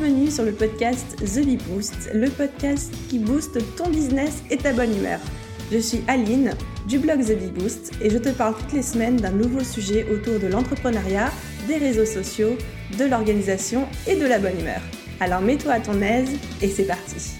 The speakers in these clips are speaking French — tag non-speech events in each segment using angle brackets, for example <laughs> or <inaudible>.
Bienvenue sur le podcast The Bee Boost, le podcast qui booste ton business et ta bonne humeur. Je suis Aline du blog The Bee Boost et je te parle toutes les semaines d'un nouveau sujet autour de l'entrepreneuriat, des réseaux sociaux, de l'organisation et de la bonne humeur. Alors mets-toi à ton aise et c'est parti.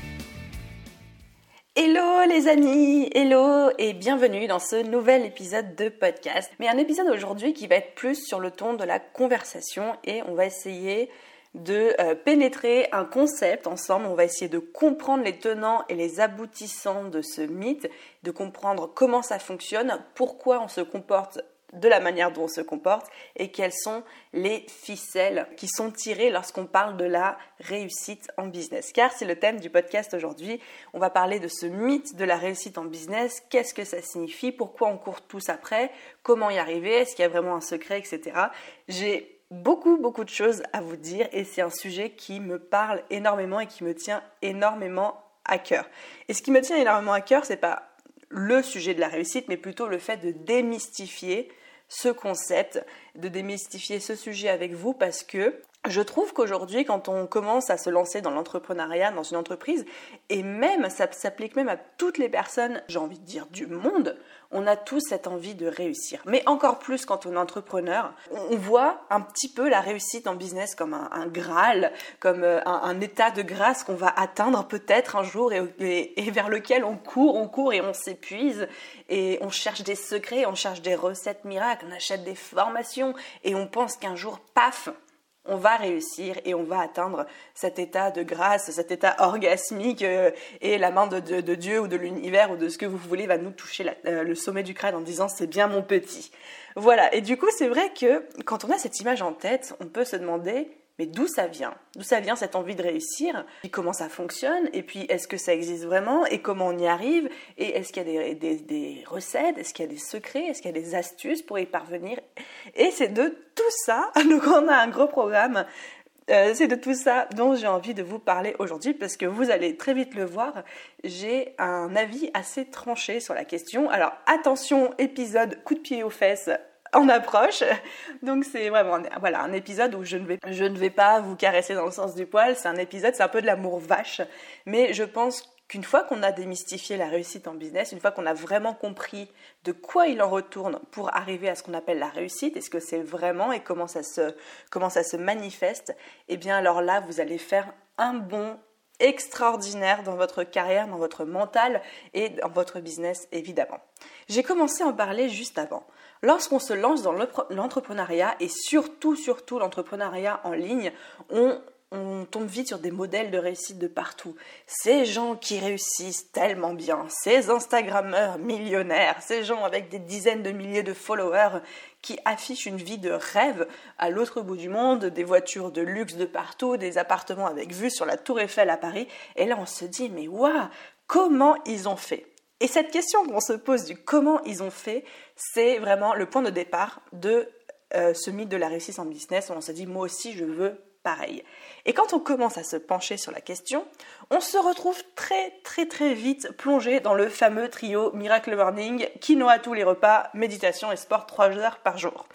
Hello les amis, hello et bienvenue dans ce nouvel épisode de podcast. Mais un épisode aujourd'hui qui va être plus sur le ton de la conversation et on va essayer de euh, pénétrer un concept ensemble. On va essayer de comprendre les tenants et les aboutissants de ce mythe, de comprendre comment ça fonctionne, pourquoi on se comporte de la manière dont on se comporte et quelles sont les ficelles qui sont tirées lorsqu'on parle de la réussite en business. Car c'est le thème du podcast aujourd'hui. On va parler de ce mythe de la réussite en business. Qu'est-ce que ça signifie? Pourquoi on court tous après? Comment y arriver? Est-ce qu'il y a vraiment un secret, etc. J'ai beaucoup, beaucoup de choses à vous dire et c'est un sujet qui me parle énormément et qui me tient énormément à cœur. Et ce qui me tient énormément à cœur, c'est pas le sujet de la réussite, mais plutôt le fait de démystifier ce concept, de démystifier ce sujet avec vous parce que je trouve qu'aujourd'hui, quand on commence à se lancer dans l'entrepreneuriat, dans une entreprise, et même, ça s'applique même à toutes les personnes, j'ai envie de dire, du monde, on a tous cette envie de réussir. Mais encore plus quand on est entrepreneur, on voit un petit peu la réussite en business comme un, graal, comme euh, un, état de grâce qu'on va atteindre peut-être un jour et, et, vers lequel on court, on court et on s'épuise et on cherche des secrets, on cherche des recettes miracles, on achète des formations et on pense qu'un jour, paf, on va réussir et on va atteindre cet état de grâce, cet état orgasmique euh, et la main de, Dieu ou de l'univers ou de ce que vous voulez va nous toucher euh, le sommet du crâne en disant c'est bien mon petit. Voilà, et du coup c'est vrai que quand on a cette image en tête, on peut se demander mais d'où ça vient? D'où ça vient cette envie de réussir? Et comment ça fonctionne? Et puis, est-ce que ça existe vraiment? Et comment on y arrive? Et est-ce qu'il y a des, recettes? Est-ce qu'il y a des secrets? Est-ce qu'il y a des astuces pour y parvenir? Et c'est de tout ça, <laughs> donc on a un gros programme euh, c'est de tout ça dont j'ai envie de vous parler aujourd'hui parce que vous allez très vite le voir, j'ai un avis assez tranché sur la question. Alors attention, épisode coup de pied aux fesses, en approche. Donc c'est vraiment voilà, un épisode où je ne, vais, je ne vais pas vous caresser dans le sens du poil, c'est un épisode, c'est un peu de l'amour vache, mais je pense qu'une fois qu'on a démystifié la réussite en business, une fois qu'on a vraiment compris de quoi il en retourne pour arriver à ce qu'on appelle la réussite, est-ce que c'est vraiment et comment ça se, comment ça se manifeste, eh bien alors là, vous allez faire un bon extraordinaire dans votre carrière, dans votre mental et dans votre business évidemment. J'ai commencé à en parler juste avant. Lorsqu'on se lance dans l'entrepreneuriat et surtout, surtout l'entrepreneuriat en ligne, on, tombe vite sur des modèles de réussite de partout. Ces gens qui réussissent tellement bien, ces Instagrammeurs millionnaires, ces gens avec des dizaines de milliers de followers qui affichent une vie de rêve à l'autre bout du monde, des voitures de luxe de partout, des appartements avec vue sur la Tour Eiffel à Paris. Et là, on se dit, mais waouh, comment ils ont fait? Et cette question qu'on se pose du comment ils ont fait, c'est vraiment le point de départ de euh, ce mythe de la réussite en business où on se dit moi aussi je veux pareil. Et quand on commence à se pencher sur la question, on se retrouve très très très vite plongé dans le fameux trio Miracle Morning, quinoa tous les repas, méditation et sport 3 heures par jour.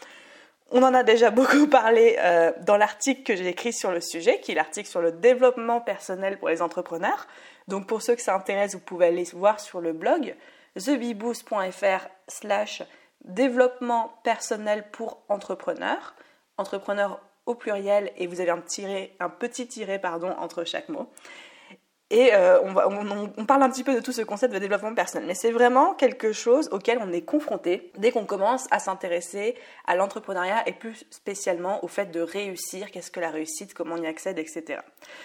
On en a déjà beaucoup parlé euh, dans l'article que j'ai écrit sur le sujet, qui est l'article sur le développement personnel pour les entrepreneurs. Donc pour ceux que ça intéresse, vous pouvez aller voir sur le blog thebeboost.fr slash développement personnel pour entrepreneurs, entrepreneurs au pluriel et vous avez un, un petit tiré pardon, entre chaque mot. Et euh, on, parle un petit peu de tout ce concept de développement personnel, mais c'est vraiment quelque chose auquel on est confronté dès qu'on commence à s'intéresser à l'entrepreneuriat et plus spécialement au fait de réussir, qu'est-ce que la réussite, comment on y accède, etc.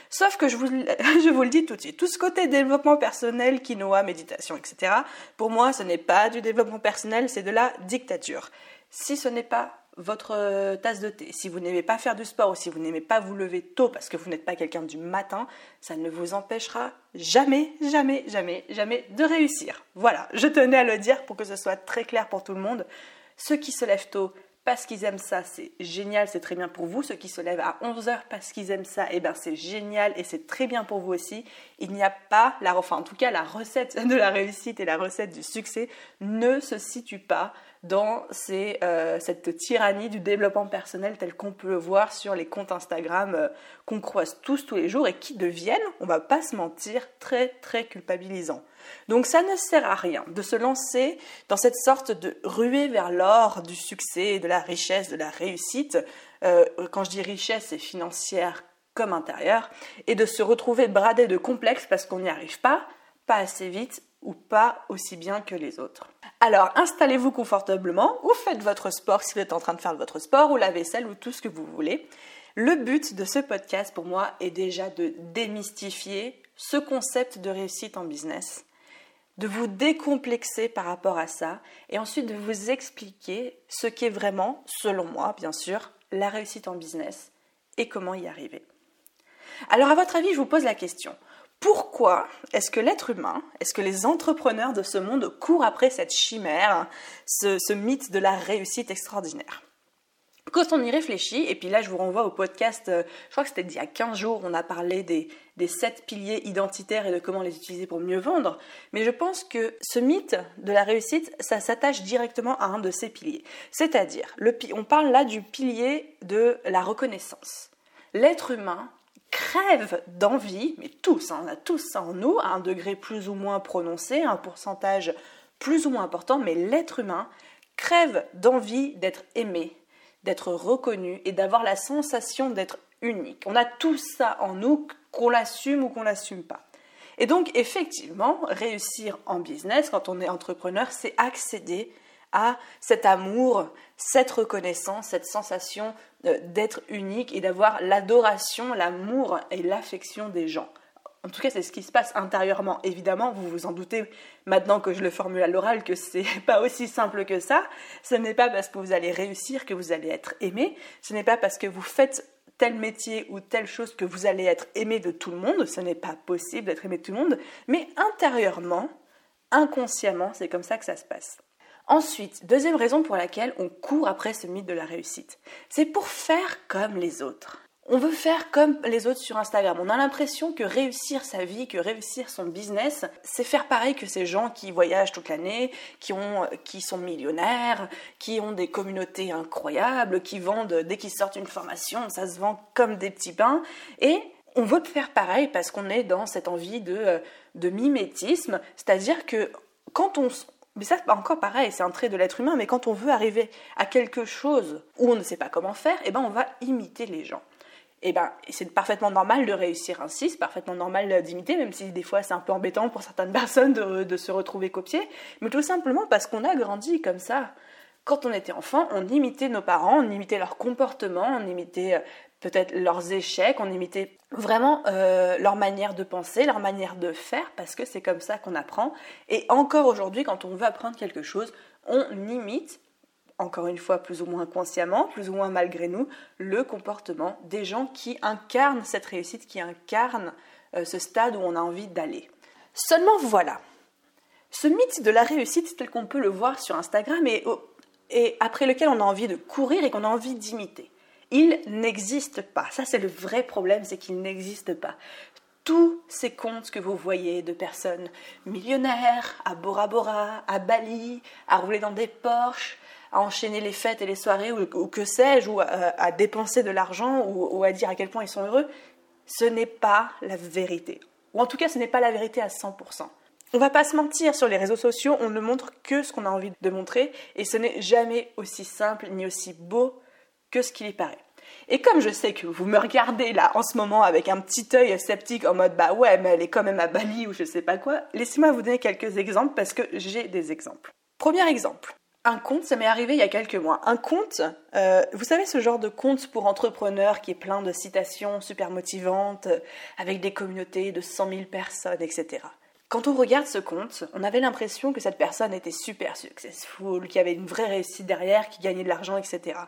Sauf que je vous, <laughs> je vous le dis tout de suite, tout ce côté développement personnel, quinoa, méditation, etc., pour moi ce n'est pas du développement personnel, c'est de la dictature. Si ce n'est pas votre euh, tasse de thé, si vous n'aimez pas faire du sport ou si vous n'aimez pas vous lever tôt parce que vous n'êtes pas quelqu'un du matin, ça ne vous empêchera jamais, jamais, jamais, jamais de réussir. Voilà, je tenais à le dire pour que ce soit très clair pour tout le monde. Ceux qui se lèvent tôt parce qu'ils aiment ça, c'est génial, c'est très bien pour vous. Ceux qui se lèvent à 11h parce qu'ils aiment ça, eh ben c'est génial et c'est très bien pour vous aussi. Il n'y a pas la enfin en tout cas la recette <laughs> de la réussite et la recette du succès ne se situe pas dans euh, cette tyrannie du développement personnel tel qu'on peut le voir sur les comptes Instagram euh, qu'on croise tous tous les jours et qui deviennent, on va pas se mentir, très très culpabilisants. Donc ça ne sert à rien de se lancer dans cette sorte de ruée vers l'or du succès, de la richesse, de la réussite. Euh, quand je dis richesse, c'est financière comme intérieure, et de se retrouver bradé de complexes parce qu'on n'y arrive pas, pas assez vite ou pas aussi bien que les autres. Alors installez-vous confortablement ou faites votre sport si vous êtes en train de faire votre sport ou la vaisselle ou tout ce que vous voulez. Le but de ce podcast pour moi est déjà de démystifier ce concept de réussite en business, de vous décomplexer par rapport à ça et ensuite de vous expliquer ce qu'est vraiment, selon moi bien sûr, la réussite en business et comment y arriver. Alors à votre avis, je vous pose la question. Pourquoi est-ce que l'être humain, est-ce que les entrepreneurs de ce monde courent après cette chimère, ce, mythe de la réussite extraordinaire? Quand on y réfléchit, et puis là je vous renvoie au podcast, euh, je crois que c'était il y a 15 jours, on a parlé des, des 7 piliers identitaires et de comment les utiliser pour mieux vendre, mais je pense que ce mythe de la réussite, ça s'attache directement à un de ces piliers. C'est-à-dire, on parle là du pilier de la reconnaissance. L'être humain crève d'envie, mais tous, hein, on a tous ça en nous, à un degré plus ou moins prononcé, un pourcentage plus ou moins important, mais l'être humain crève d'envie d'être aimé, d'être reconnu et d'avoir la sensation d'être unique. On a tout ça en nous, qu'on l'assume ou qu'on l'assume pas. Et donc effectivement, réussir en business quand on est entrepreneur, c'est accéder à cet amour, cette reconnaissance, cette sensation euh, d'être unique et d'avoir l'adoration, l'amour et l'affection des gens. En tout cas, c'est ce qui se passe intérieurement. Évidemment, vous vous en doutez maintenant que je le formule à l'oral que c'est <laughs> pas aussi simple que ça. Ce n'est pas parce que vous allez réussir que vous allez être aimé. Ce n'est pas parce que vous faites tel métier ou telle chose que vous allez être aimé de tout le monde. Ce n'est pas possible d'être aimé de tout le monde. Mais intérieurement, inconsciemment, c'est comme ça que ça se passe. Ensuite, deuxième raison pour laquelle on court après ce mythe de la réussite, c'est pour faire comme les autres. On veut faire comme les autres sur Instagram. On a l'impression que réussir sa vie, que réussir son business, c'est faire pareil que ces gens qui voyagent toute l'année, qui, qui sont millionnaires, qui ont des communautés incroyables, qui vendent, dès qu'ils sortent une formation, ça se vend comme des petits pains. Et on veut faire pareil parce qu'on est dans cette envie de, de mimétisme, c'est-à-dire que quand on, mais ça, encore pareil, c'est un trait de l'être humain, mais quand on veut arriver à quelque chose où on ne sait pas comment faire, eh ben on va imiter les gens. Eh ben, c'est parfaitement normal de réussir ainsi, c'est parfaitement normal d'imiter, même si des fois c'est un peu embêtant pour certaines <laughs> personnes de, de se retrouver copiées, mais tout simplement parce qu'on a grandi comme ça. Quand on était enfant, on imitait nos parents, on imitait leur comportement, on imitait euh, peut-être leurs échecs, on imitait vraiment euh, leur manière de penser, leur manière de faire, parce que c'est comme ça qu'on apprend. Et encore aujourd'hui, quand on veut apprendre quelque chose, on imite, encore une fois plus ou moins consciemment, plus ou moins malgré nous, le comportement des gens qui incarnent cette réussite, qui incarnent euh, ce stade où on a envie d'aller. Seulement voilà, ce mythe de la réussite tel qu'on peut le voir sur Instagram et après lequel on a envie de courir et qu'on a envie d'imiter il n'existe pas. Ça, c'est le vrai problème, c'est qu'il n'existe pas. Tous ces comptes que vous voyez de personnes millionnaires, à Bora Bora, à Bali, à rouler dans des Porsche, à enchaîner les fêtes et les soirées, ou, que sais-je, ou à, dépenser de l'argent, ou, à dire à quel point ils sont heureux, ce n'est pas la vérité. Ou en tout cas, ce n'est pas la vérité à 100%. On va pas se mentir, sur les réseaux sociaux, on ne montre que ce qu'on a envie de montrer, et ce n'est jamais aussi simple ni aussi beau que ce qu'il y paraît. Et comme je sais que vous me regardez là en ce moment avec un petit œil sceptique en mode bah ouais mais elle est quand même à Bali ou je sais pas quoi, laissez-moi vous donner quelques exemples parce que j'ai des exemples. Premier exemple. Un compte, ça m'est arrivé il y a quelques mois. Un compte, euh, vous savez ce genre de compte pour entrepreneurs qui est plein de citations super motivantes, avec des communautés de 100 000 personnes, etc. Quand on regarde ce compte, on avait l'impression que cette personne était super successful, qu'il y avait une vraie réussite derrière, qui gagnait de l'argent, etc.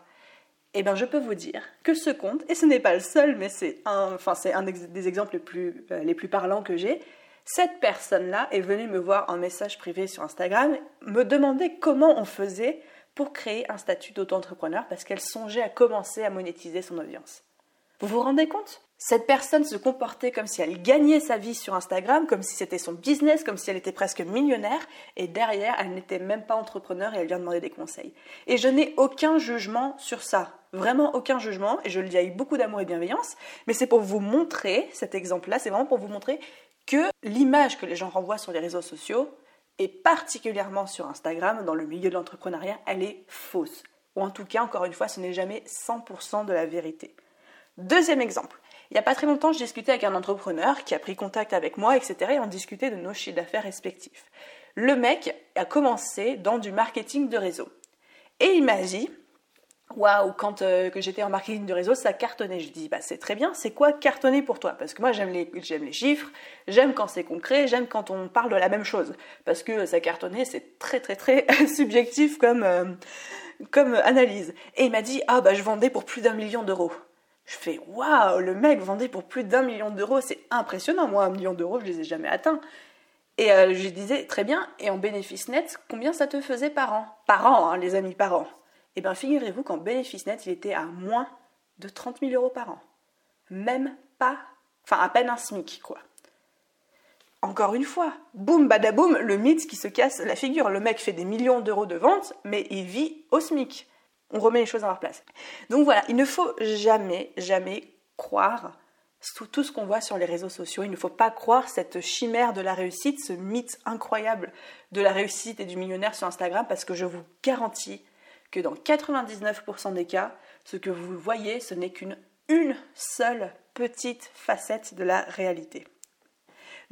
Eh bien, je peux vous dire que ce compte, et ce n'est pas le seul, mais c'est un, enfin, c'est un des exemples les plus, euh, les plus parlants que j'ai, cette personne-là est venue me voir en message privé sur Instagram, me demander comment on faisait pour créer un statut d'auto-entrepreneur parce qu'elle songeait à commencer à monétiser son audience. Vous vous rendez compte? Cette personne se comportait comme si elle gagnait sa vie sur Instagram, comme si c'était son business, comme si elle était presque millionnaire, et derrière, elle n'était même pas entrepreneur et elle vient demander des conseils. Et je n'ai aucun jugement sur ça. Vraiment aucun jugement, et je le dis avec beaucoup d'amour et bienveillance, mais c'est pour vous montrer, cet exemple-là, c'est vraiment pour vous montrer que l'image que les gens renvoient sur les réseaux sociaux, et particulièrement sur Instagram, dans le milieu de l'entrepreneuriat, elle est fausse. Ou en tout cas, encore une fois, ce n'est jamais 100% de la vérité. Deuxième exemple. Il n'y a pas très longtemps, je discutais avec un entrepreneur qui a pris contact avec moi, etc. et on discutait de nos chiffres d'affaires respectifs. Le mec a commencé dans du marketing de réseau. Et il m'a dit, waouh, quand euh, j'étais en marketing de réseau, ça cartonnait. Je dis, bah, c'est très bien, c'est quoi cartonner pour toi? Parce que moi, j'aime les, j'aime les chiffres, j'aime quand c'est concret, j'aime quand on parle de la même chose. Parce que ça cartonnait, c'est très, très, très <laughs> subjectif comme, euh, comme analyse. Et il m'a dit, ah, bah, je vendais pour plus d'un million d'euros. Je fais waouh, le mec vendait pour plus d'un million d'euros, c'est impressionnant. Moi, un million d'euros, je les ai jamais atteints. Et euh, je disais très bien. Et en bénéfice net, combien ça te faisait par an? Par an, hein, les amis, par an. Eh bien, figurez-vous qu'en bénéfice net, il était à moins de 30 000 euros par an. Même pas, enfin à peine un SMIC, quoi. Encore une fois, boum badaboum, le mythe qui se casse la figure. Le mec fait des millions d'euros de vente, mais il vit au SMIC on remet les choses à leur place. Donc voilà, il ne faut jamais, jamais croire tout ce qu'on voit sur les réseaux sociaux. Il ne faut pas croire cette chimère de la réussite, ce mythe incroyable de la réussite et du millionnaire sur Instagram, parce que je vous garantis que dans 99% des cas, ce que vous voyez, ce n'est qu'une une seule petite facette de la réalité.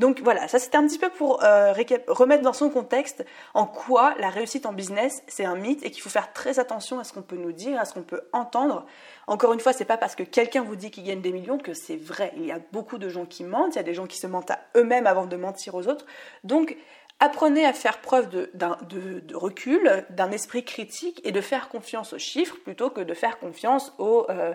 Donc voilà, ça c'était un petit peu pour euh, remettre dans son contexte en quoi la réussite en business c'est un mythe et qu'il faut faire très attention à ce qu'on peut nous dire, à ce qu'on peut entendre. Encore une fois, c'est pas parce que quelqu'un vous dit qu'il gagne des millions que c'est vrai. Il y a beaucoup de gens qui mentent, il y a des gens qui se mentent à eux-mêmes avant de mentir aux autres. Donc apprenez à faire preuve de, recul, d'un esprit critique et de faire confiance aux chiffres plutôt que de faire confiance aux, euh,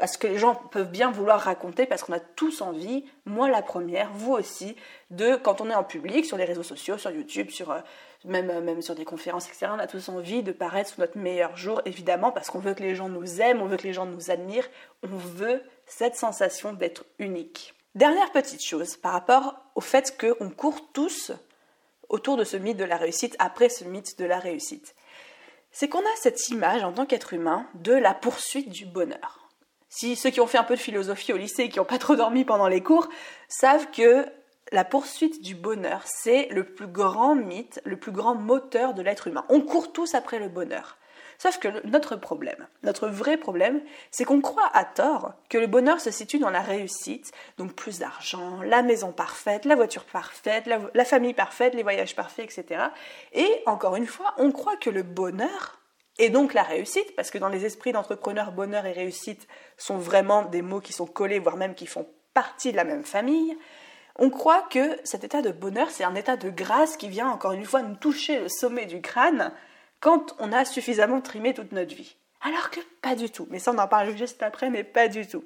à ce que les gens peuvent bien vouloir raconter parce qu'on a tous envie, moi la première, vous aussi, de quand on est en public, sur les réseaux sociaux, sur YouTube, sur, euh, même, euh, même sur des conférences, etc., on a tous envie de paraître sous notre meilleur jour, évidemment, parce qu'on veut que les gens nous aiment, on veut que les gens nous admirent, on veut cette sensation d'être unique. Dernière petite chose par rapport au fait qu'on court tous autour de ce mythe de la réussite, après ce mythe de la réussite. C'est qu'on a cette image en tant qu'être humain de la poursuite du bonheur. Si ceux qui ont fait un peu de philosophie au lycée et qui n'ont pas trop dormi pendant les cours savent que la poursuite du bonheur, c'est le plus grand mythe, le plus grand moteur de l'être humain. On court tous après le bonheur. Sauf que notre problème, notre vrai problème, c'est qu'on croit à tort que le bonheur se situe dans la réussite, donc plus d'argent, la maison parfaite, la voiture parfaite, la, la famille parfaite, les voyages parfaits, etc. Et encore une fois, on croit que le bonheur, et donc la réussite, parce que dans les esprits d'entrepreneurs, bonheur et réussite sont vraiment des mots qui sont collés, voire même qui font partie de la même famille, on croit que cet état de bonheur, c'est un état de grâce qui vient encore une fois nous toucher le sommet du crâne quand on a suffisamment trimé toute notre vie. Alors que pas du tout. Mais ça, on en parle juste après, mais pas du tout.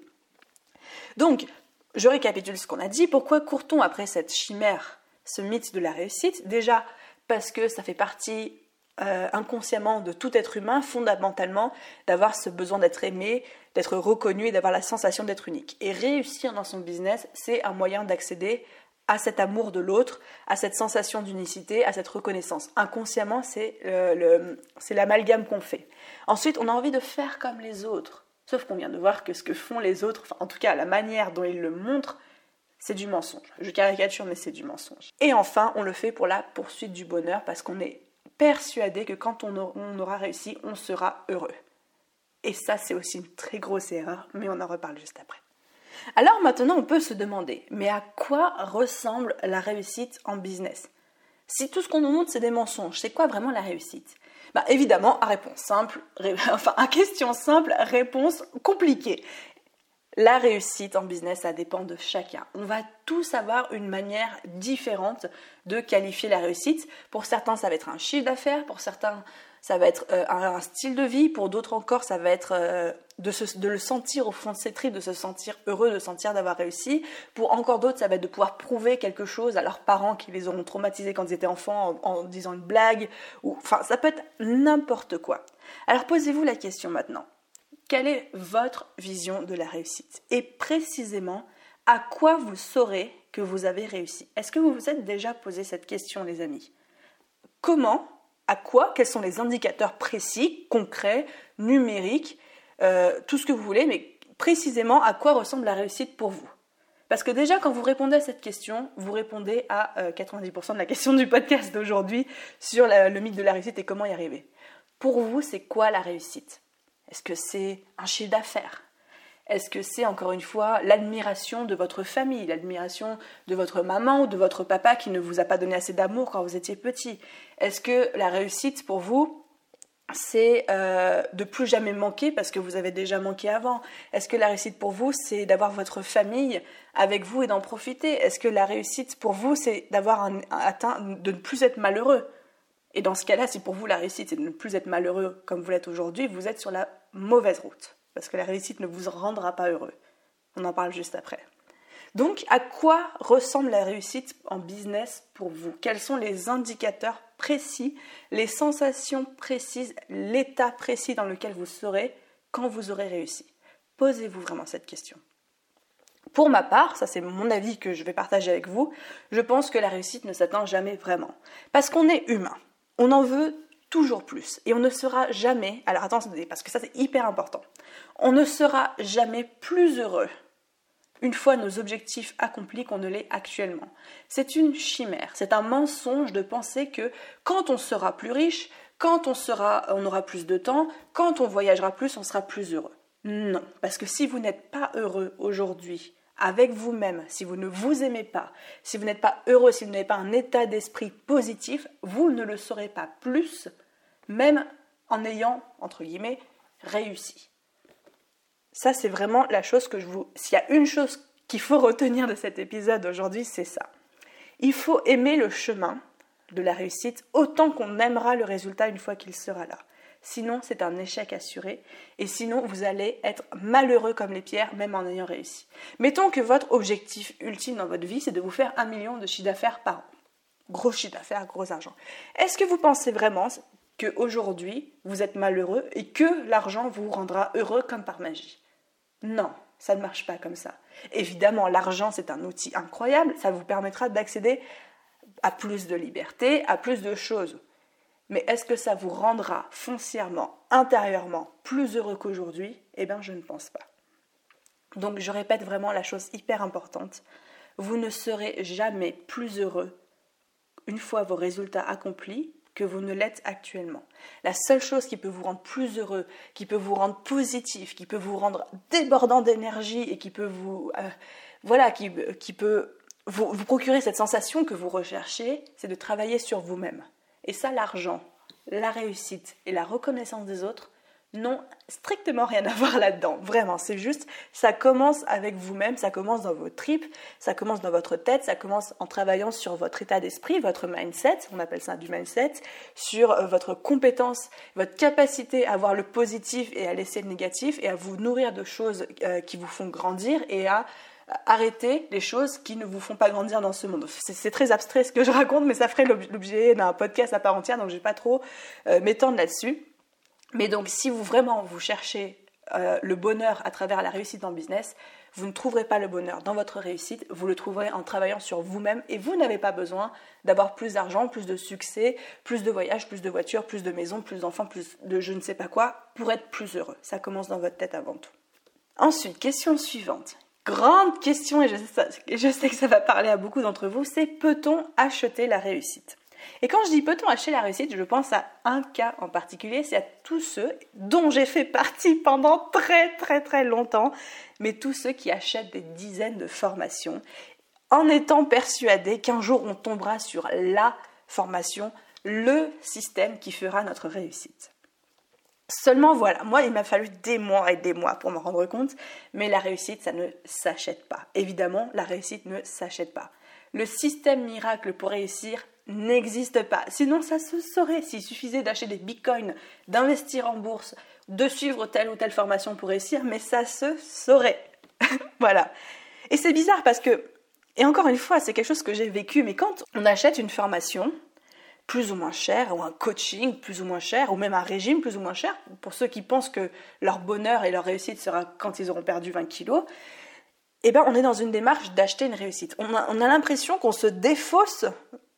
Donc, je récapitule ce qu'on a dit. Pourquoi court-on après cette chimère, ce mythe de la réussite? Déjà, parce que ça fait partie euh, inconsciemment de tout être humain, fondamentalement, d'avoir ce besoin d'être aimé, d'être reconnu et d'avoir la sensation d'être unique. Et réussir dans son business, c'est un moyen d'accéder à cet amour de l'autre, à cette sensation d'unicité, à cette reconnaissance. Inconsciemment, c'est l'amalgame qu'on fait. Ensuite, on a envie de faire comme les autres. Sauf qu'on vient de voir que ce que font les autres, en tout cas la manière dont ils le montrent, c'est du mensonge. Je caricature, mais c'est du mensonge. Et enfin, on le fait pour la poursuite du bonheur parce qu'on est persuadé que quand on, aura réussi, on sera heureux. Et ça, c'est aussi une très grosse erreur, mais on en reparle juste après. Alors maintenant, on peut se demander, mais à quoi ressemble la réussite en business? Si tout ce qu'on nous montre, c'est des mensonges, c'est quoi vraiment la réussite? Bah, évidemment, à réponse simple, <laughs> enfin à question simple, réponse compliquée. La réussite en business, ça dépend de chacun. On va tous avoir une manière différente de qualifier la réussite. Pour certains, ça va être un chiffre d'affaires, pour certains, ça va être euh, un, style de vie, pour d'autres encore, ça va être euh, de, le sentir au fond de ses tripes, de se sentir heureux, de sentir d'avoir réussi. Pour encore d'autres, ça va être de pouvoir prouver quelque chose à leurs parents qui les auront traumatisés quand ils étaient enfants en, disant une blague. Enfin, ça peut être n'importe quoi. Alors posez-vous la question maintenant quelle est votre vision de la réussite Et précisément, à quoi vous saurez que vous avez réussi? Est-ce que vous vous êtes déjà posé cette question, les amis? Comment À quoi Quels sont les indicateurs précis, concrets, numériques, euh, tout ce que vous voulez, mais précisément à quoi ressemble la réussite pour vous? Parce que déjà, quand vous répondez à cette question, vous répondez à 90% euh, de la question du podcast d'aujourd'hui sur le mythe de la réussite et comment y arriver. Pour vous, c'est quoi la réussite? Est-ce que c'est un chiffre d'affaires? Est-ce que c'est encore une fois l'admiration de votre famille, l'admiration de votre maman ou de votre papa qui ne vous a pas donné assez d'amour quand vous étiez petit? Est-ce que la réussite pour vous, c'est euh, de plus jamais manquer parce que vous avez déjà manqué avant? Est-ce que la réussite pour vous, c'est d'avoir votre famille avec vous et d'en profiter? Est-ce que la réussite pour vous, c'est d'avoir atteint, de ne plus être malheureux? Et dans ce cas-là, si pour vous la réussite, c'est de ne plus être malheureux comme vous l'êtes aujourd'hui, vous êtes sur la mauvaise route parce que la réussite ne vous rendra pas heureux. On en parle juste après. Donc, à quoi ressemble la réussite en business pour vous? Quels sont les indicateurs précis, les sensations précises, l'état précis dans lequel vous serez quand vous aurez réussi? Posez-vous vraiment cette question. Pour ma part, ça c'est mon avis que je vais partager avec vous, je pense que la réussite ne s'atteint jamais vraiment. Parce qu'on est humain. On en veut toujours plus. Et on ne sera jamais, alors attention, parce que ça c'est hyper important, on ne sera jamais plus heureux une fois nos objectifs accomplis qu'on ne l'est actuellement. C'est une chimère, c'est un mensonge de penser que quand on sera plus riche, quand on sera on aura plus de temps, quand on voyagera plus, on sera plus heureux. Non, parce que si vous n'êtes pas heureux aujourd'hui avec vous-même, si vous ne vous aimez pas, si vous n'êtes pas heureux, si vous n'avez pas un état d'esprit positif, vous ne le serez pas plus, même en ayant, entre guillemets, réussi. Ça, c'est vraiment la chose que je vous... S'il y a une chose qu'il faut retenir de cet épisode aujourd'hui, c'est ça. Il faut aimer le chemin de la réussite autant qu'on aimera le résultat une fois qu'il sera là. Sinon, c'est un échec assuré. Et sinon, vous allez être malheureux comme les pierres, même en ayant réussi. Mettons que votre objectif ultime dans votre vie, c'est de vous faire un million de chiffre d'affaires par an. Gros chiffre d'affaires, gros argent. Est-ce que vous pensez vraiment qu'aujourd'hui, vous êtes malheureux et que l'argent vous rendra heureux comme par magie? Non, ça ne marche pas comme ça. Évidemment, l'argent, c'est un outil incroyable, ça vous permettra d'accéder à plus de liberté, à plus de choses. Mais est-ce que ça vous rendra foncièrement, intérieurement, plus heureux qu'aujourd'hui? Eh bien, je ne pense pas. Donc, je répète vraiment la chose hyper importante. Vous ne serez jamais plus heureux une fois vos résultats accomplis que vous ne l'êtes actuellement. La seule chose qui peut vous rendre plus heureux, qui peut vous rendre positif, qui peut vous rendre débordant d'énergie et qui peut vous, euh, voilà, qui, peut vous procurer cette sensation que vous recherchez, c'est de travailler sur vous-même. Et ça, l'argent, la réussite et la reconnaissance des autres n'ont strictement rien à voir là-dedans. Vraiment, c'est juste, ça commence avec vous-même, ça commence dans vos tripes, ça commence dans votre tête, ça commence en travaillant sur votre état d'esprit, votre mindset, on appelle ça du mindset, sur euh, votre compétence, votre capacité à voir le positif et à laisser le négatif et à vous nourrir de choses euh, qui vous font grandir et à arrêter les choses qui ne vous font pas grandir dans ce monde. C'est très abstrait ce que je raconte, mais ça ferait l'objet d'un podcast à part entière, donc je vais pas trop euh, m'étendre là-dessus. Mais donc, si vous vraiment vous cherchez euh, le bonheur à travers la réussite en business, vous ne trouverez pas le bonheur dans votre réussite, vous le trouverez en travaillant sur vous-même et vous n'avez pas besoin d'avoir plus d'argent, plus de succès, plus de voyages, plus de voitures, plus de maisons, plus d'enfants, plus de je ne sais pas quoi pour être plus heureux. Ça commence dans votre tête avant tout. Ensuite, question suivante. Grande question et je sais que ça va parler à beaucoup d'entre vous, c'est peut-on acheter la réussite? Et quand je dis peut-on acheter la réussite, je pense à un cas en particulier, c'est à tous ceux dont j'ai fait partie pendant très très très longtemps, mais tous ceux qui achètent des dizaines de formations en étant persuadés qu'un jour on tombera sur la formation, le système qui fera notre réussite. Seulement voilà, moi il m'a fallu des mois et des mois pour m'en rendre compte, mais la réussite ça ne s'achète pas. Évidemment, la réussite ne s'achète pas. Le système miracle pour réussir n'existe pas. Sinon, ça se saurait s'il suffisait d'acheter des bitcoins, d'investir en bourse, de suivre telle ou telle formation pour réussir, mais ça se saurait. <laughs> voilà. Et c'est bizarre parce que, et encore une fois, c'est quelque chose que j'ai vécu, mais quand on achète une formation, plus ou moins cher, ou un coaching plus ou moins cher, ou même un régime plus ou moins cher, pour ceux qui pensent que leur bonheur et leur réussite sera quand ils auront perdu 20 kilos, eh ben, on est dans une démarche d'acheter une réussite. On a, on a l'impression qu'on se défausse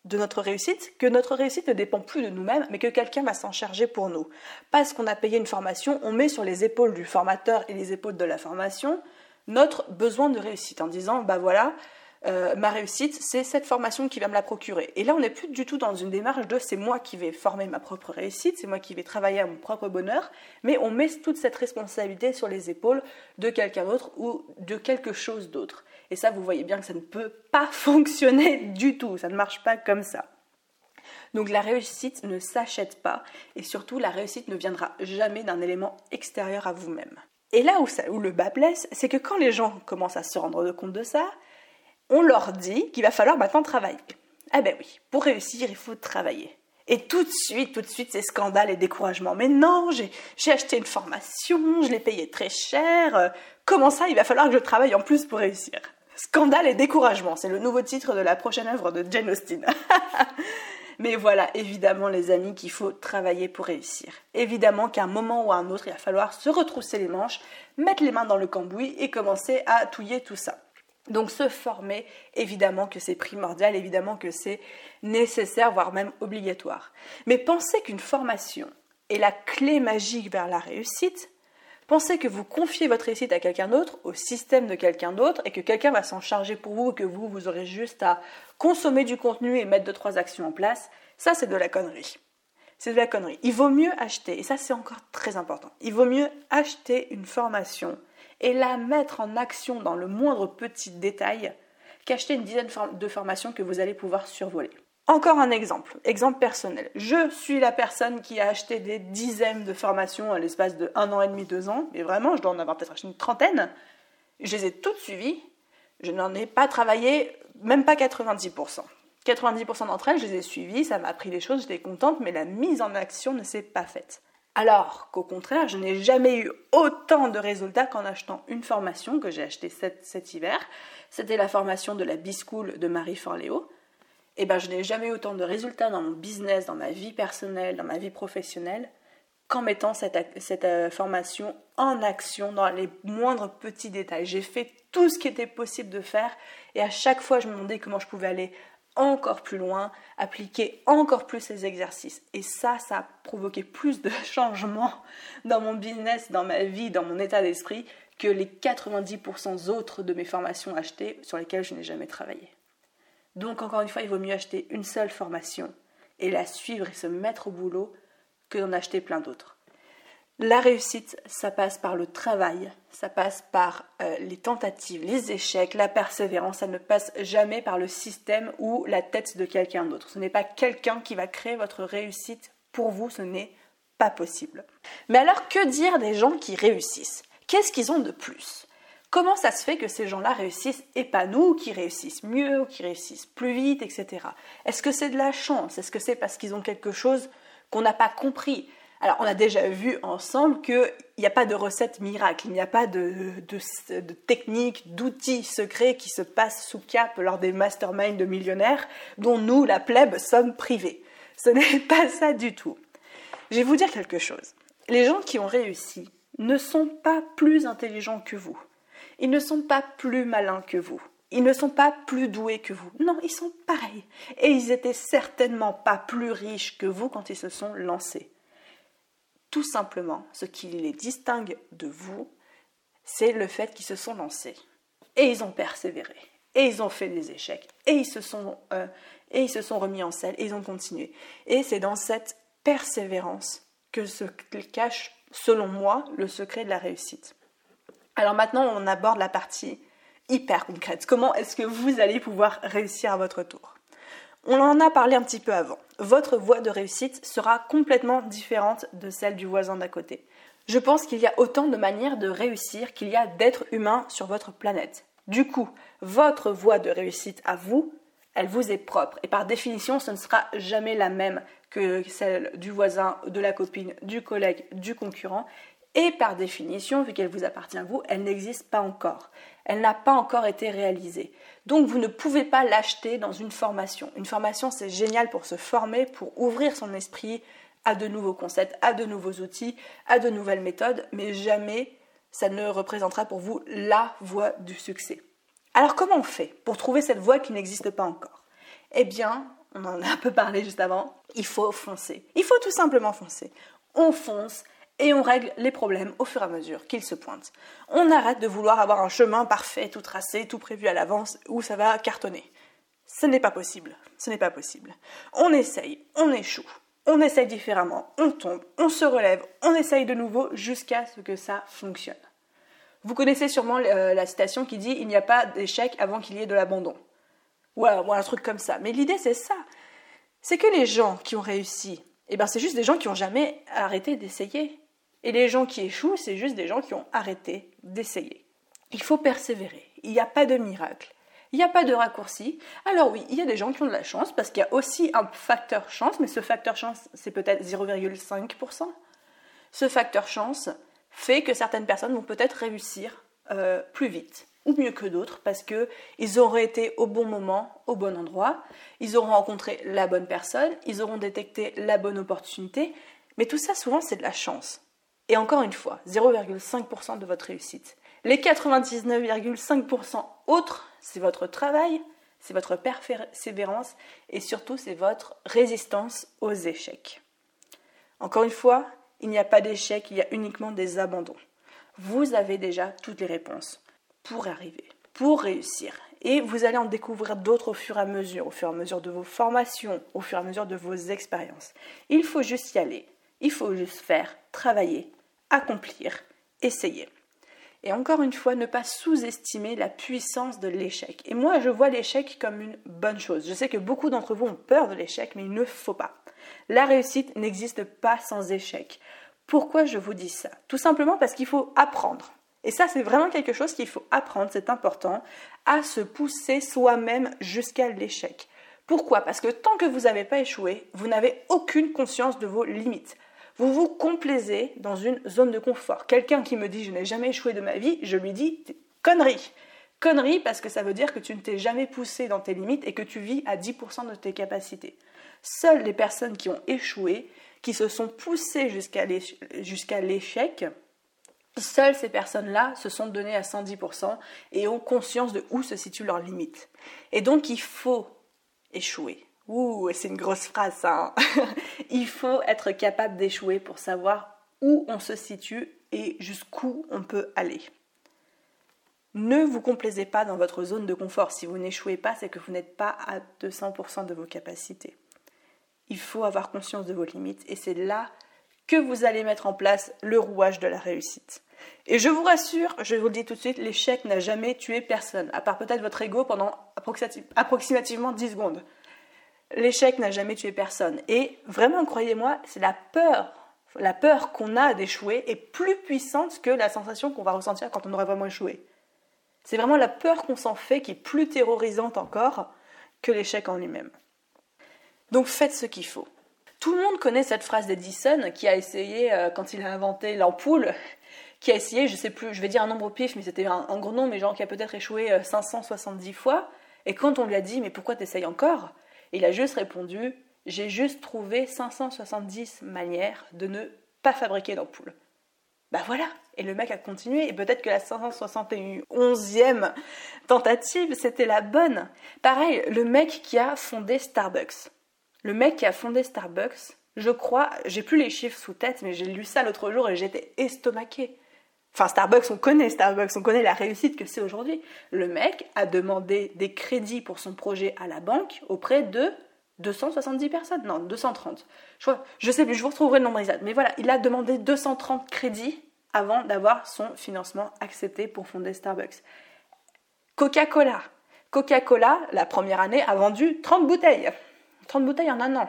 de notre réussite, que notre réussite ne dépend plus de nous-mêmes, mais que quelqu'un va s'en charger pour nous. Parce qu'on a payé une formation, on met sur les épaules du formateur et les épaules de la formation notre besoin de réussite en disant, bah voilà, euh, ma réussite, c'est cette formation qui va me la procurer. Et là, on n'est plus du tout dans une démarche de c'est moi qui vais former ma propre réussite, c'est moi qui vais travailler à mon propre bonheur, mais on met toute cette responsabilité sur les épaules de quelqu'un d'autre ou de quelque chose d'autre. Et ça, vous voyez bien que ça ne peut pas <laughs> fonctionner du tout, ça ne marche pas comme ça. Donc la réussite ne s'achète pas et surtout la réussite ne viendra jamais d'un élément extérieur à vous-même. Et là où, ça, où le bas blesse, c'est que quand les gens commencent à se rendre compte de ça, on leur dit qu'il va falloir maintenant travailler. Ah ben oui, pour réussir, il faut travailler. Et tout de suite, tout de suite, c'est scandale et découragement. Mais non, j'ai acheté une formation, je l'ai payée très cher. Comment ça, il va falloir que je travaille en plus pour réussir? Scandale et découragement, c'est le nouveau titre de la prochaine œuvre de Jane Austen. <laughs> Mais voilà, évidemment les amis, qu'il faut travailler pour réussir. Évidemment qu'à un moment ou à un autre, il va falloir se retrousser les manches, mettre les mains dans le cambouis et commencer à touiller tout ça. Donc se former, évidemment que c'est primordial, évidemment que c'est nécessaire, voire même obligatoire. Mais pensez qu'une formation est la clé magique vers la réussite. Pensez que vous confiez votre réussite à quelqu'un d'autre, au système de quelqu'un d'autre, et que quelqu'un va s'en charger pour vous, que vous, vous aurez juste à consommer du contenu et mettre deux, trois actions en place. Ça, c'est de la connerie. C'est de la connerie. Il vaut mieux acheter, et ça c'est encore très important, il vaut mieux acheter une formation et la mettre en action dans le moindre petit détail qu'acheter une dizaine de formations que vous allez pouvoir survoler. Encore un exemple, exemple personnel. Je suis la personne qui a acheté des dizaines de formations à l'espace de un an et demi, deux ans, et vraiment, je dois en avoir peut-être acheté une trentaine. Je les ai toutes suivies. Je n'en ai pas travaillé, même pas 90%. 90% d'entre elles, je les ai suivies, ça m'a appris des choses, j'étais contente, mais la mise en action ne s'est pas faite. Alors qu'au contraire, je n'ai jamais eu autant de résultats qu'en achetant une formation que j'ai achetée cet, hiver. C'était la formation de la B-School de Marie Forleo. Et eh ben, je n'ai jamais eu autant de résultats dans mon business, dans ma vie personnelle, dans ma vie professionnelle, qu'en mettant cette, cette euh, formation en action dans les moindres petits détails. J'ai fait tout ce qui était possible de faire et à chaque fois, je me demandais comment je pouvais aller encore plus loin, appliquer encore plus ces exercices. Et ça, ça a provoqué plus de <laughs> changements dans mon business, dans ma vie, dans mon état d'esprit que les 90% autres de mes formations achetées sur lesquelles je n'ai jamais travaillé. Donc encore une fois, il vaut mieux acheter une seule formation et la suivre et se mettre au boulot que d'en acheter plein d'autres. La réussite, ça passe par le travail, ça passe par euh, les tentatives, les échecs, la persévérance, ça ne passe jamais par le système ou la tête de quelqu'un d'autre. Ce n'est pas quelqu'un qui va créer votre réussite pour vous, ce n'est pas possible. Mais alors que dire des gens qui réussissent? Qu'est-ce qu'ils ont de plus? Comment ça se fait que ces gens-là réussissent épanouis, qui réussissent mieux, qui réussissent plus vite, etc. Est-ce que c'est de la chance? Est-ce que c'est parce qu'ils ont quelque chose qu'on n'a pas compris? Alors, on a déjà vu ensemble qu'il n'y a pas de recette miracle, il n'y a pas de, technique, d'outils secrets qui se passent sous cap lors des masterminds de millionnaires dont nous, la plèbe, sommes privés. Ce n'est <laughs> pas ça du tout. Je vais vous dire quelque chose. Les gens qui ont réussi ne sont pas plus intelligents que vous. Ils ne sont pas plus malins que vous. Ils ne sont pas plus doués que vous. Non, ils sont pareils. Et ils étaient certainement pas plus riches que vous quand ils se sont lancés. Tout simplement, ce qui les distingue de vous, c'est le fait qu'ils se sont lancés. Et ils ont persévéré. Et ils ont fait des échecs. Et ils se sont, euh, et ils se sont remis en selle. Et ils ont continué. Et c'est dans cette persévérance que se cache, selon moi, le secret de la réussite. Alors maintenant, on aborde la partie hyper concrète. Comment est-ce que vous allez pouvoir réussir à votre tour? On en a parlé un petit peu avant. Votre voie de réussite sera complètement différente de celle du voisin d'à côté. Je pense qu'il y a autant de manières de réussir qu'il y a d'êtres humains sur votre planète. Du coup, votre voie de réussite à vous, elle vous est propre. Et par définition, ce ne sera jamais la même que celle du voisin, de la copine, du collègue, du concurrent. Et par définition, vu qu'elle vous appartient à vous, elle n'existe pas encore. Elle n'a pas encore été réalisée. Donc vous ne pouvez pas l'acheter dans une formation. Une formation, c'est génial pour se former, pour ouvrir son esprit à de nouveaux concepts, à de nouveaux outils, à de nouvelles méthodes, mais jamais ça ne représentera pour vous la voie du succès. Alors comment on fait pour trouver cette voie qui n'existe pas encore? Eh bien, on en a un peu parlé juste avant, il faut foncer. Il faut tout simplement foncer. On fonce et on règle les problèmes au fur et à mesure qu'ils se pointent. On arrête de vouloir avoir un chemin parfait, tout tracé, tout prévu à l'avance, où ça va cartonner. Ce n'est pas possible. Ce n'est pas possible. On essaye, on échoue, on essaye différemment, on tombe, on se relève, on essaye de nouveau jusqu'à ce que ça fonctionne. Vous connaissez sûrement euh, la citation qui dit Il n'y a pas d'échec avant qu'il y ait de l'abandon. Ou un truc comme ça. Mais l'idée, c'est ça. C'est que les gens qui ont réussi, eh ben, c'est juste des gens qui n'ont jamais arrêté d'essayer. Et les gens qui échouent, c'est juste des gens qui ont arrêté d'essayer. Il faut persévérer. Il n'y a pas de miracle. Il n'y a pas de raccourci. Alors oui, il y a des gens qui ont de la chance parce qu'il y a aussi un facteur chance, mais ce facteur chance, c'est peut-être 0,5%. Ce facteur chance fait que certaines personnes vont peut-être réussir euh, plus vite ou mieux que d'autres parce qu'ils auraient été au bon moment, au bon endroit, ils auront rencontré la bonne personne, ils auront détecté la bonne opportunité. Mais tout ça, souvent, c'est de la chance. Et encore une fois, 0,5% de votre réussite. Les 99,5% autres, c'est votre travail, c'est votre persévérance et surtout c'est votre résistance aux échecs. Encore une fois, il n'y a pas d'échecs, il y a uniquement des abandons. Vous avez déjà toutes les réponses pour arriver, pour réussir. Et vous allez en découvrir d'autres au fur et à mesure, au fur et à mesure de vos formations, au fur et à mesure de vos expériences. Il faut juste y aller, il faut juste faire, travailler, accomplir, essayer. Et encore une fois, ne pas sous-estimer la puissance de l'échec. Et moi, je vois l'échec comme une bonne chose. Je sais que beaucoup d'entre vous ont peur de l'échec, mais il ne faut pas. La réussite n'existe pas sans échec. Pourquoi je vous dis ça? Tout simplement parce qu'il faut apprendre. Et ça, c'est vraiment quelque chose qu'il faut apprendre, c'est important, à se pousser soi-même jusqu'à l'échec. Pourquoi? Parce que tant que vous n'avez pas échoué, vous n'avez aucune conscience de vos limites. Vous vous complaisez dans une zone de confort. Quelqu'un qui me dit je n'ai jamais échoué de ma vie, je lui dis connerie. Connerie parce que ça veut dire que tu ne t'es jamais poussé dans tes limites et que tu vis à 10% de tes capacités. Seules les personnes qui ont échoué, qui se sont poussées jusqu'à l'échec, seules ces personnes-là se sont données à 110% et ont conscience de où se situent leurs limites. Et donc il faut échouer. Ouh, c'est une grosse phrase ça. Hein. <laughs> Il faut être capable d'échouer pour savoir où on se situe et jusqu'où on peut aller. Ne vous complaisez pas dans votre zone de confort. Si vous n'échouez pas, c'est que vous n'êtes pas à 200% de vos capacités. Il faut avoir conscience de vos limites et c'est là que vous allez mettre en place le rouage de la réussite. Et je vous rassure, je vous le dis tout de suite, l'échec n'a jamais tué personne, à part peut-être votre ego pendant approximativement 10 secondes. L'échec n'a jamais tué personne. Et vraiment, croyez-moi, c'est la peur, la peur qu'on a d'échouer est plus puissante que la sensation qu'on va ressentir quand on aura vraiment échoué. C'est vraiment la peur qu'on s'en fait qui est plus terrorisante encore que l'échec en lui-même. Donc faites ce qu'il faut. Tout le monde connaît cette phrase d'Edison qui a essayé, euh, quand il a inventé l'ampoule, <laughs> qui a essayé, je sais plus, je vais dire un nombre pif, mais c'était un, un, gros nombre, mais genre qui a peut-être échoué 570 euh, fois. Et quand on lui a dit, mais pourquoi t'essayes encore? Il a juste répondu J'ai juste trouvé 570 manières de ne pas fabriquer d'ampoule. Bah voilà Et le mec a continué, et peut-être que la 571e tentative, c'était la bonne. Pareil, le mec qui a fondé Starbucks. Le mec qui a fondé Starbucks, je crois, j'ai plus les chiffres sous tête, mais j'ai lu ça l'autre jour et j'étais estomaquée. Enfin, Starbucks, on connaît Starbucks, on connaît la réussite que c'est aujourd'hui. Le mec a demandé des crédits pour son projet à la banque auprès de 270 personnes. Non, 230. Je, je sais plus, je vous retrouverai le nombre exact. Mais voilà, il a demandé 230 crédits avant d'avoir son financement accepté pour fonder Starbucks. Coca-Cola. Coca-Cola, la première année, a vendu 30 bouteilles. 30 bouteilles en un an.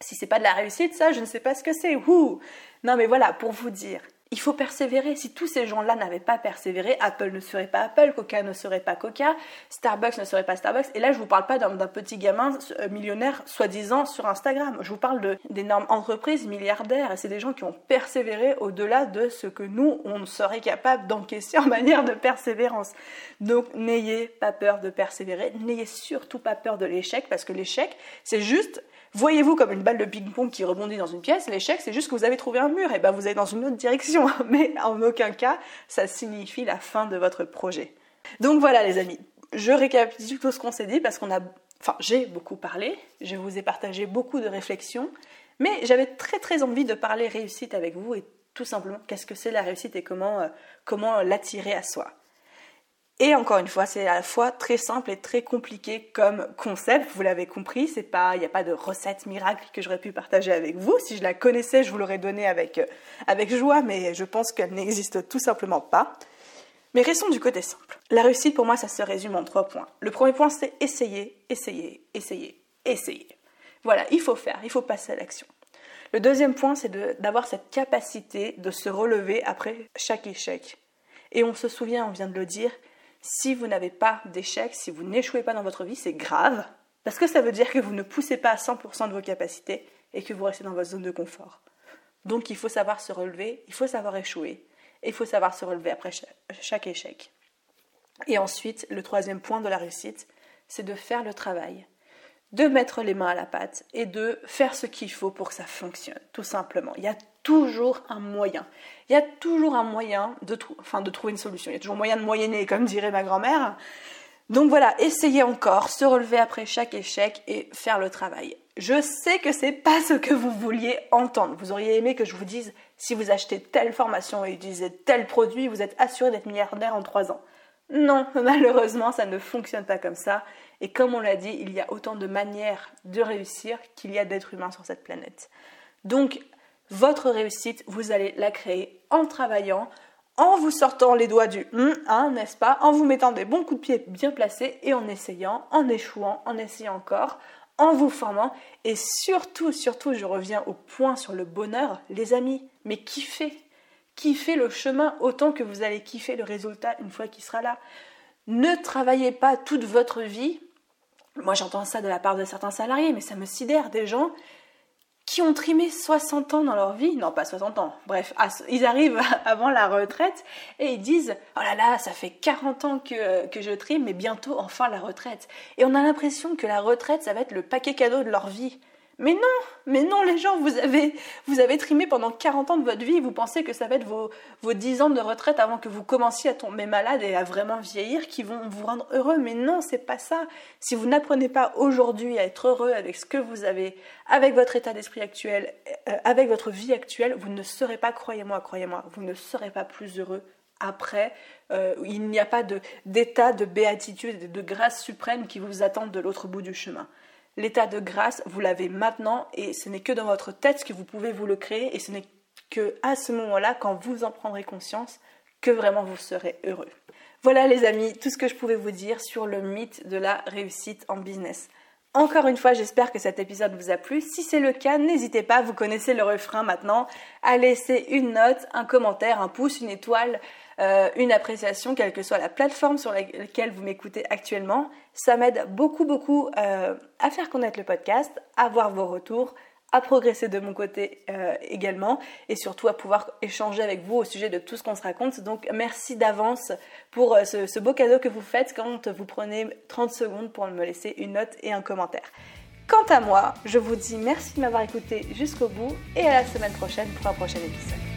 Si c'est pas de la réussite, ça, je ne sais pas ce que c'est. Non, mais voilà, pour vous dire, Il faut persévérer. Si tous ces gens-là n'avaient pas persévéré, Apple ne serait pas Apple, Coca ne serait pas Coca, Starbucks ne serait pas Starbucks. Et là, je vous parle pas d'un petit gamin euh, millionnaire soi-disant sur Instagram. Je vous parle d'énormes entreprises milliardaires. Et c'est des gens qui ont persévéré au-delà de ce que nous, on serait capable d'encaisser en manière de persévérance. Donc, n'ayez pas peur de persévérer. N'ayez surtout pas peur de l'échec parce que l'échec, c'est juste Voyez-vous comme une balle de ping-pong qui rebondit dans une pièce, l'échec c'est juste que vous avez trouvé un mur, et ben vous êtes dans une autre direction, <laughs> mais en aucun cas ça signifie la fin de votre projet. Donc voilà les amis, je récapitule tout ce qu'on s'est dit parce qu'on a, enfin j'ai beaucoup parlé, je vous ai partagé beaucoup de réflexions, mais j'avais très très envie de parler réussite avec vous et tout simplement qu'est-ce que c'est la réussite et comment, euh, comment l'attirer à soi. Et encore une fois, c'est à la fois très simple et très compliqué comme concept. Vous l'avez compris, c'est pas, il n'y a pas de recette miracle que j'aurais pu partager avec vous. Si je la connaissais, je vous l'aurais donnée avec, euh, avec joie, mais je pense qu'elle n'existe tout simplement pas. Mais restons du côté simple. La réussite, pour moi, ça se résume en trois points. Le premier point, c'est essayer, essayer, essayer, essayer. Voilà, il faut faire, il faut passer à l'action. Le deuxième point, c'est d'avoir cette capacité de se relever après chaque échec. Et on se souvient, on vient de le dire, si vous n'avez pas d'échec, si vous n'échouez pas dans votre vie, c'est grave, parce que ça veut dire que vous ne poussez pas à 100% de vos capacités et que vous restez dans votre zone de confort. Donc il faut savoir se relever, il faut savoir échouer, et il faut savoir se relever après chaque échec. Et ensuite, le troisième point de la réussite, c'est de faire le travail, de mettre les mains à la pâte et de faire ce qu'il faut pour que ça fonctionne, tout simplement. Il y a toujours un moyen. Il y a toujours un moyen de, trouver une solution. Il y a toujours moyen de moyenner, comme dirait ma grand-mère. Donc voilà, essayez encore, se relever après chaque échec et faire le travail. Je sais que c'est pas ce que vous vouliez entendre. Vous auriez aimé que je vous dise si vous achetez telle formation et utilisez tel produit, vous êtes assuré d'être milliardaire en trois ans. Non, <laughs> malheureusement, ça ne fonctionne pas comme ça. Et comme on l'a dit, il y a autant de manières de réussir qu'il y a d'êtres humains sur cette planète. Donc, votre réussite, vous allez la créer en travaillant, en vous sortant les doigts du hum, hein, n'est-ce pas, en vous mettant des bons coups de pied bien placés et en essayant, en échouant, en essayant encore, en vous formant et surtout, surtout, je reviens au point sur le bonheur, les amis, mais kiffez, kiffez le chemin autant que vous allez kiffer le résultat une fois qu'il sera là? Ne travaillez pas toute votre vie. Moi, j'entends ça de la part de certains salariés, mais ça me sidère des gens qui ont trimé 60 ans dans leur vie, non pas 60 ans, bref, ils arrivent <laughs> avant la retraite et ils disent oh là là, ça fait 40 ans que, que je trime, mais bientôt enfin la retraite. Et on a l'impression que la retraite, ça va être le paquet cadeau de leur vie. Mais non, mais non les gens, vous avez, vous avez trimé pendant 40 ans de votre vie, vous pensez que ça va être vos, vos 10 ans de retraite avant que vous commenciez à tomber malade et à vraiment vieillir qui vont vous rendre heureux. Mais non, c'est pas ça. Si vous n'apprenez pas aujourd'hui à être heureux avec ce que vous avez, avec votre état d'esprit actuel, euh, avec votre vie actuelle, vous ne serez pas, croyez-moi, croyez-moi, vous ne serez pas plus heureux après. Euh, il n'y a pas d'état de, de béatitude, de grâce suprême qui vous attendent de l'autre bout du chemin. L'état de grâce, vous l'avez maintenant et ce n'est que dans votre tête que vous pouvez vous le créer et ce n'est que à ce moment-là, quand vous en prendrez conscience, que vraiment vous serez heureux. Voilà les amis, tout ce que je pouvais vous dire sur le mythe de la réussite en business. Encore une fois, j'espère que cet épisode vous a plu. Si c'est le cas, n'hésitez pas, vous connaissez le refrain maintenant, à laisser une note, un commentaire, un pouce, une étoile, euh, une appréciation, quelle que soit la plateforme sur laquelle vous m'écoutez actuellement. Ça m'aide beaucoup, beaucoup euh, à faire connaître le podcast, à voir vos retours, à progresser de mon côté euh, également et surtout à pouvoir échanger avec vous au sujet de tout ce qu'on se raconte. Donc merci d'avance pour euh, ce, beau cadeau que vous faites quand vous prenez 30 secondes pour me laisser une note et un commentaire. Quant à moi, je vous dis merci de m'avoir écouté jusqu'au bout et à la semaine prochaine pour un prochain épisode.